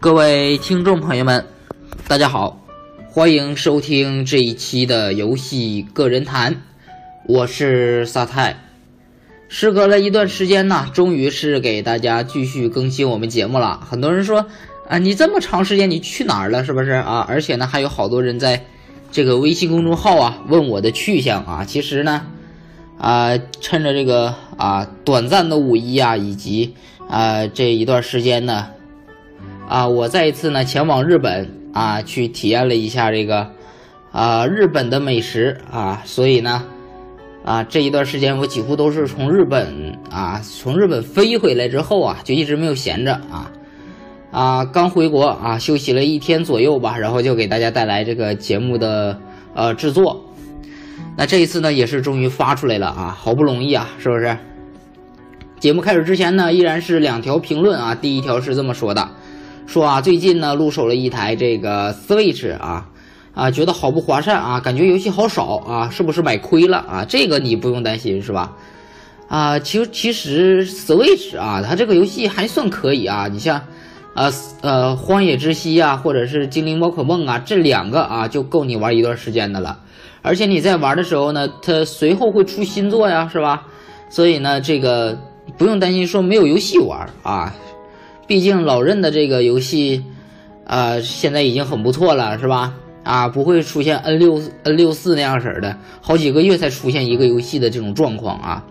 各位听众朋友们，大家好，欢迎收听这一期的游戏个人谈，我是萨泰。时隔了一段时间呢，终于是给大家继续更新我们节目了。很多人说啊，你这么长时间你去哪儿了？是不是啊？而且呢，还有好多人在这个微信公众号啊问我的去向啊。其实呢，啊，趁着这个啊短暂的五一啊，以及啊这一段时间呢。啊，我再一次呢前往日本啊，去体验了一下这个啊日本的美食啊，所以呢啊这一段时间我几乎都是从日本啊从日本飞回来之后啊，就一直没有闲着啊啊刚回国啊休息了一天左右吧，然后就给大家带来这个节目的呃制作。那这一次呢也是终于发出来了啊，好不容易啊，是不是？节目开始之前呢，依然是两条评论啊，第一条是这么说的。说啊，最近呢入手了一台这个 Switch 啊，啊，觉得好不划算啊，感觉游戏好少啊，是不是买亏了啊？这个你不用担心是吧？啊，其实其实 Switch 啊，它这个游戏还算可以啊。你像，呃呃，荒野之息啊，或者是精灵宝可梦啊，这两个啊就够你玩一段时间的了。而且你在玩的时候呢，它随后会出新作呀，是吧？所以呢，这个不用担心说没有游戏玩啊。毕竟老任的这个游戏，呃，现在已经很不错了，是吧？啊，不会出现 N 六 N 六四那样式的，好几个月才出现一个游戏的这种状况啊。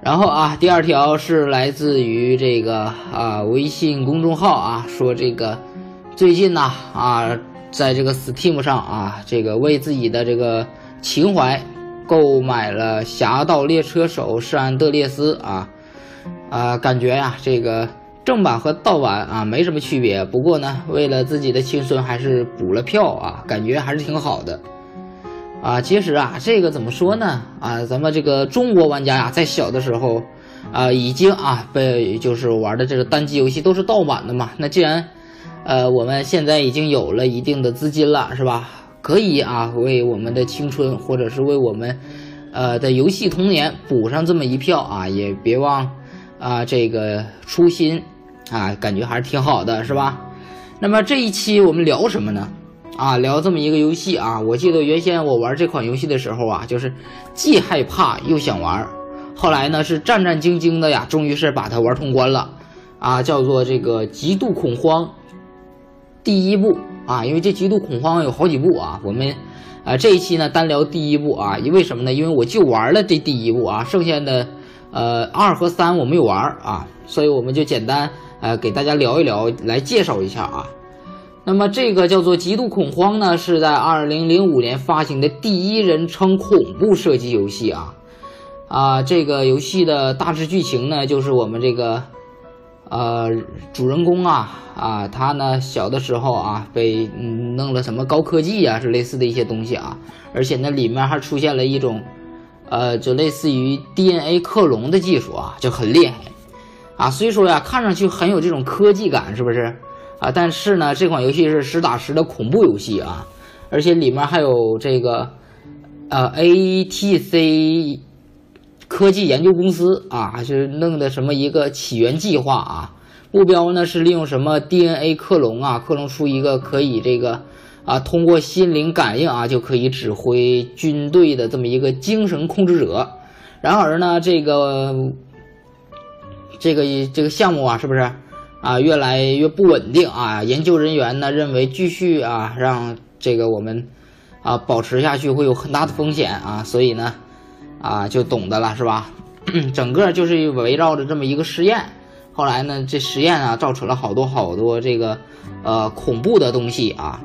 然后啊，第二条是来自于这个啊微信公众号啊，说这个最近呢啊，在这个 Steam 上啊，这个为自己的这个情怀购买了《侠盗猎车手：圣安德烈斯》啊啊，感觉呀这个。正版和盗版啊没什么区别，不过呢，为了自己的青春还是补了票啊，感觉还是挺好的啊。其实啊，这个怎么说呢啊，咱们这个中国玩家呀，在小的时候啊，已经啊被就是玩的这个单机游戏都是盗版的嘛。那既然呃我们现在已经有了一定的资金了，是吧？可以啊为我们的青春或者是为我们呃的游戏童年补上这么一票啊，也别忘啊这个初心。啊，感觉还是挺好的，是吧？那么这一期我们聊什么呢？啊，聊这么一个游戏啊。我记得原先我玩这款游戏的时候啊，就是既害怕又想玩。后来呢，是战战兢兢的呀，终于是把它玩通关了。啊，叫做这个《极度恐慌》第一步啊，因为这《极度恐慌》有好几部啊。我们啊这一期呢单聊第一部啊，因为什么呢？因为我就玩了这第一部啊，剩下的呃二和三我没有玩啊，所以我们就简单。呃，给大家聊一聊，来介绍一下啊。那么这个叫做《极度恐慌》呢，是在二零零五年发行的第一人称恐怖射击游戏啊。啊，这个游戏的大致剧情呢，就是我们这个呃主人公啊啊，他呢小的时候啊被弄了什么高科技啊，是类似的一些东西啊，而且呢里面还出现了一种呃就类似于 DNA 克隆的技术啊，就很厉害。啊，虽说呀，看上去很有这种科技感，是不是？啊，但是呢，这款游戏是实打实的恐怖游戏啊，而且里面还有这个，呃，ATC 科技研究公司啊，是弄的什么一个起源计划啊，目标呢是利用什么 DNA 克隆啊，克隆出一个可以这个啊，通过心灵感应啊，就可以指挥军队的这么一个精神控制者。然而呢，这个。这个这个项目啊，是不是啊越来越不稳定啊？研究人员呢认为继续啊让这个我们啊保持下去会有很大的风险啊，所以呢啊就懂得了是吧？整个就是围绕着这么一个实验。后来呢这实验啊造成了好多好多这个呃恐怖的东西啊。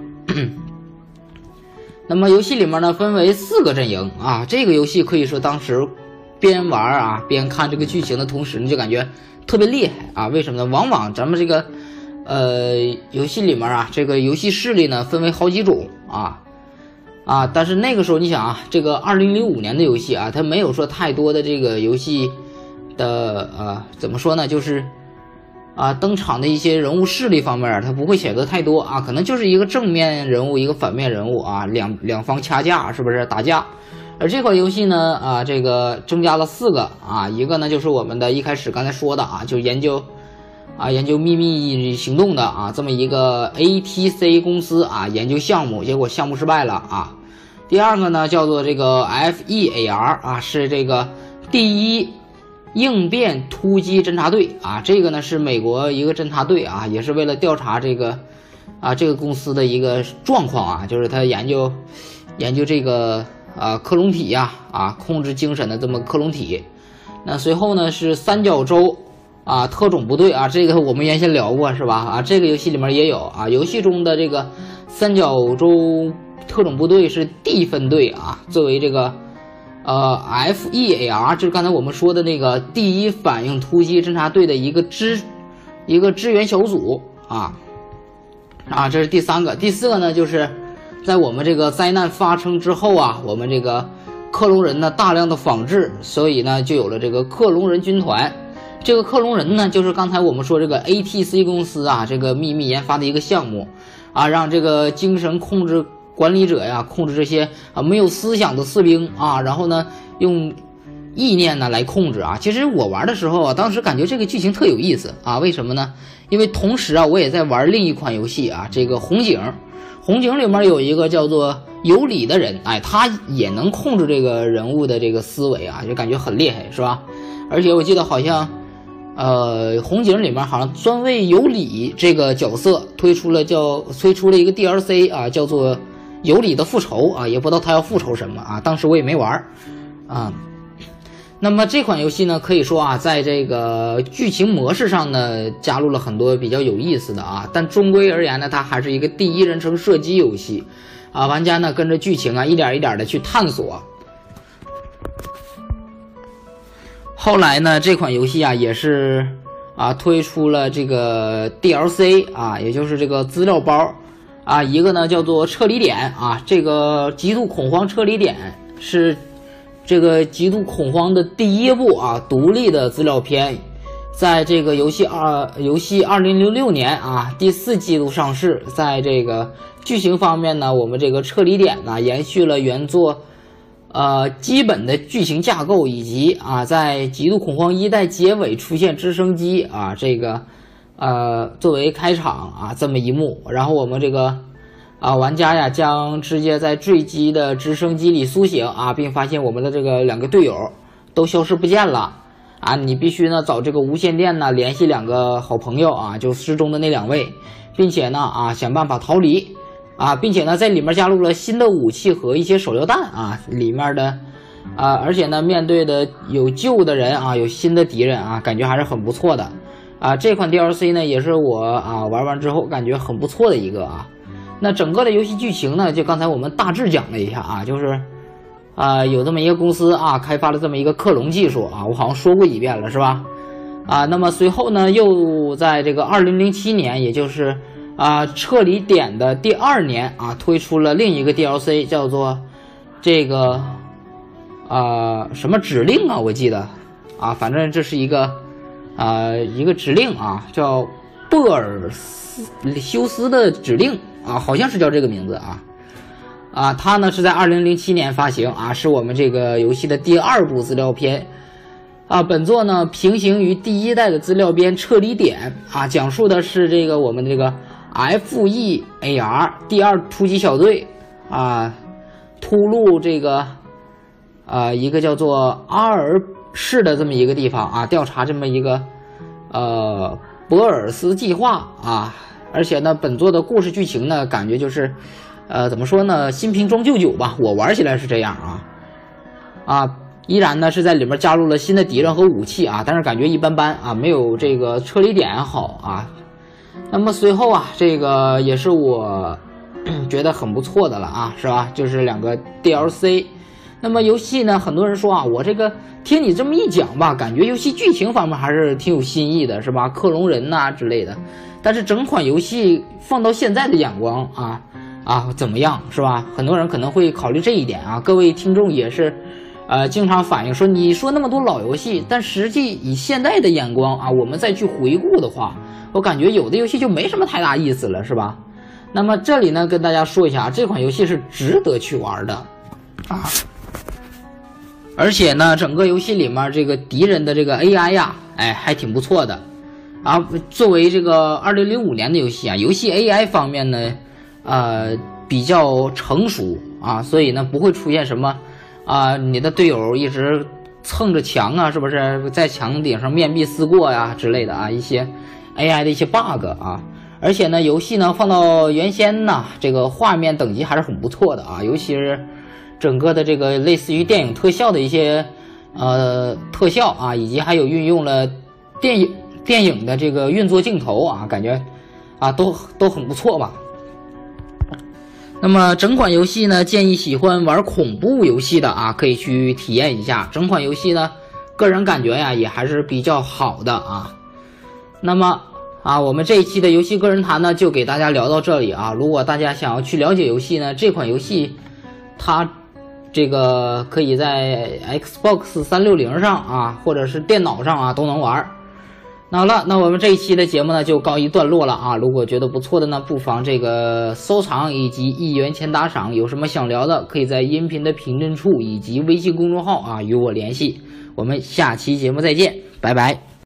那么游戏里面呢分为四个阵营啊，这个游戏可以说当时边玩啊边看这个剧情的同时呢就感觉。特别厉害啊！为什么呢？往往咱们这个，呃，游戏里面啊，这个游戏势力呢分为好几种啊啊！但是那个时候你想啊，这个二零零五年的游戏啊，它没有说太多的这个游戏的呃，怎么说呢？就是啊，登场的一些人物势力方面，它不会显得太多啊，可能就是一个正面人物，一个反面人物啊，两两方掐架，是不是打架？而这款游戏呢，啊，这个增加了四个啊，一个呢就是我们的一开始刚才说的啊，就研究啊，研究秘密行动的啊，这么一个 ATC 公司啊，研究项目，结果项目失败了啊。第二个呢，叫做这个 FEAR 啊，是这个第一应变突击侦察队啊，这个呢是美国一个侦察队啊，也是为了调查这个啊这个公司的一个状况啊，就是他研究研究这个啊克隆体呀啊控制精神的这么克隆体。那随后呢是三角洲啊特种部队啊，这个我们原先聊过是吧？啊，这个游戏里面也有啊，游戏中的这个三角洲。特种部队是 D 分队啊，作为这个呃 FEAR，就是刚才我们说的那个第一反应突击侦察队的一个支一个支援小组啊啊，这是第三个。第四个呢，就是在我们这个灾难发生之后啊，我们这个克隆人呢大量的仿制，所以呢就有了这个克隆人军团。这个克隆人呢，就是刚才我们说这个 ATC 公司啊，这个秘密研发的一个项目啊，让这个精神控制。管理者呀，控制这些啊没有思想的士兵啊，然后呢，用意念呢来控制啊。其实我玩的时候啊，当时感觉这个剧情特有意思啊。为什么呢？因为同时啊，我也在玩另一款游戏啊，这个红警。红警里面有一个叫做有理的人，哎，他也能控制这个人物的这个思维啊，就感觉很厉害，是吧？而且我记得好像，呃，红警里面好像专为有理这个角色推出了叫推出了一个 DLC 啊，叫做。有理的复仇啊，也不知道他要复仇什么啊。当时我也没玩啊。那么这款游戏呢，可以说啊，在这个剧情模式上呢，加入了很多比较有意思的啊。但终归而言呢，它还是一个第一人称射击游戏啊。玩家呢，跟着剧情啊，一点一点的去探索。后来呢，这款游戏啊，也是啊，推出了这个 DLC 啊，也就是这个资料包。啊，一个呢叫做撤离点啊，这个极度恐慌撤离点是这个极度恐慌的第一部啊，独立的资料片，在这个游戏二游戏二零零六年啊第四季度上市。在这个剧情方面呢，我们这个撤离点呢延续了原作呃基本的剧情架构，以及啊在极度恐慌一代结尾出现直升机啊这个。呃，作为开场啊，这么一幕，然后我们这个啊玩家呀，将直接在坠机的直升机里苏醒啊，并发现我们的这个两个队友都消失不见了啊！你必须呢找这个无线电呢联系两个好朋友啊，就失踪的那两位，并且呢啊想办法逃离啊，并且呢在里面加入了新的武器和一些手榴弹啊，里面的啊，而且呢面对的有旧的人啊，有新的敌人啊，感觉还是很不错的。啊，这款 DLC 呢，也是我啊玩完之后感觉很不错的一个啊。那整个的游戏剧情呢，就刚才我们大致讲了一下啊，就是啊有这么一个公司啊开发了这么一个克隆技术啊，我好像说过一遍了是吧？啊，那么随后呢，又在这个2007年，也就是啊撤离点的第二年啊，推出了另一个 DLC，叫做这个啊什么指令啊，我记得啊，反正这是一个。啊，一个指令啊，叫布尔斯修斯的指令啊，好像是叫这个名字啊。啊，它呢是在二零零七年发行啊，是我们这个游戏的第二部资料片啊。本作呢平行于第一代的资料片《撤离点》啊，讲述的是这个我们这个 FEAR 第二突击小队啊，突入这个啊一个叫做阿尔。是的，这么一个地方啊，调查这么一个，呃，博尔斯计划啊，而且呢，本作的故事剧情呢，感觉就是，呃，怎么说呢，新瓶装旧酒吧，我玩起来是这样啊，啊，依然呢是在里面加入了新的敌人和武器啊，但是感觉一般般啊，没有这个撤离点好啊。那么随后啊，这个也是我觉得很不错的了啊，是吧？就是两个 DLC。那么游戏呢？很多人说啊，我这个听你这么一讲吧，感觉游戏剧情方面还是挺有新意的，是吧？克隆人呐之类的。但是整款游戏放到现在的眼光啊啊怎么样，是吧？很多人可能会考虑这一点啊。各位听众也是，呃，经常反映说，你说那么多老游戏，但实际以现在的眼光啊，我们再去回顾的话，我感觉有的游戏就没什么太大意思了，是吧？那么这里呢，跟大家说一下，这款游戏是值得去玩的啊。而且呢，整个游戏里面这个敌人的这个 AI 呀，哎，还挺不错的，啊，作为这个二零零五年的游戏啊，游戏 AI 方面呢，呃，比较成熟啊，所以呢不会出现什么啊，你的队友一直蹭着墙啊，是不是在墙顶上面壁思过呀之类的啊，一些 AI 的一些 bug 啊。而且呢，游戏呢放到原先呢，这个画面等级还是很不错的啊，尤其是整个的这个类似于电影特效的一些呃特效啊，以及还有运用了电影。电影的这个运作镜头啊，感觉啊都都很不错吧。那么整款游戏呢，建议喜欢玩恐怖游戏的啊，可以去体验一下。整款游戏呢，个人感觉呀也还是比较好的啊。那么啊，我们这一期的游戏个人谈呢，就给大家聊到这里啊。如果大家想要去了解游戏呢，这款游戏它这个可以在 Xbox 三六零上啊，或者是电脑上啊都能玩。那好了，那我们这一期的节目呢就告一段落了啊！如果觉得不错的呢，不妨这个收藏以及一元钱打赏。有什么想聊的，可以在音频的评论处以及微信公众号啊与我联系。我们下期节目再见，拜拜。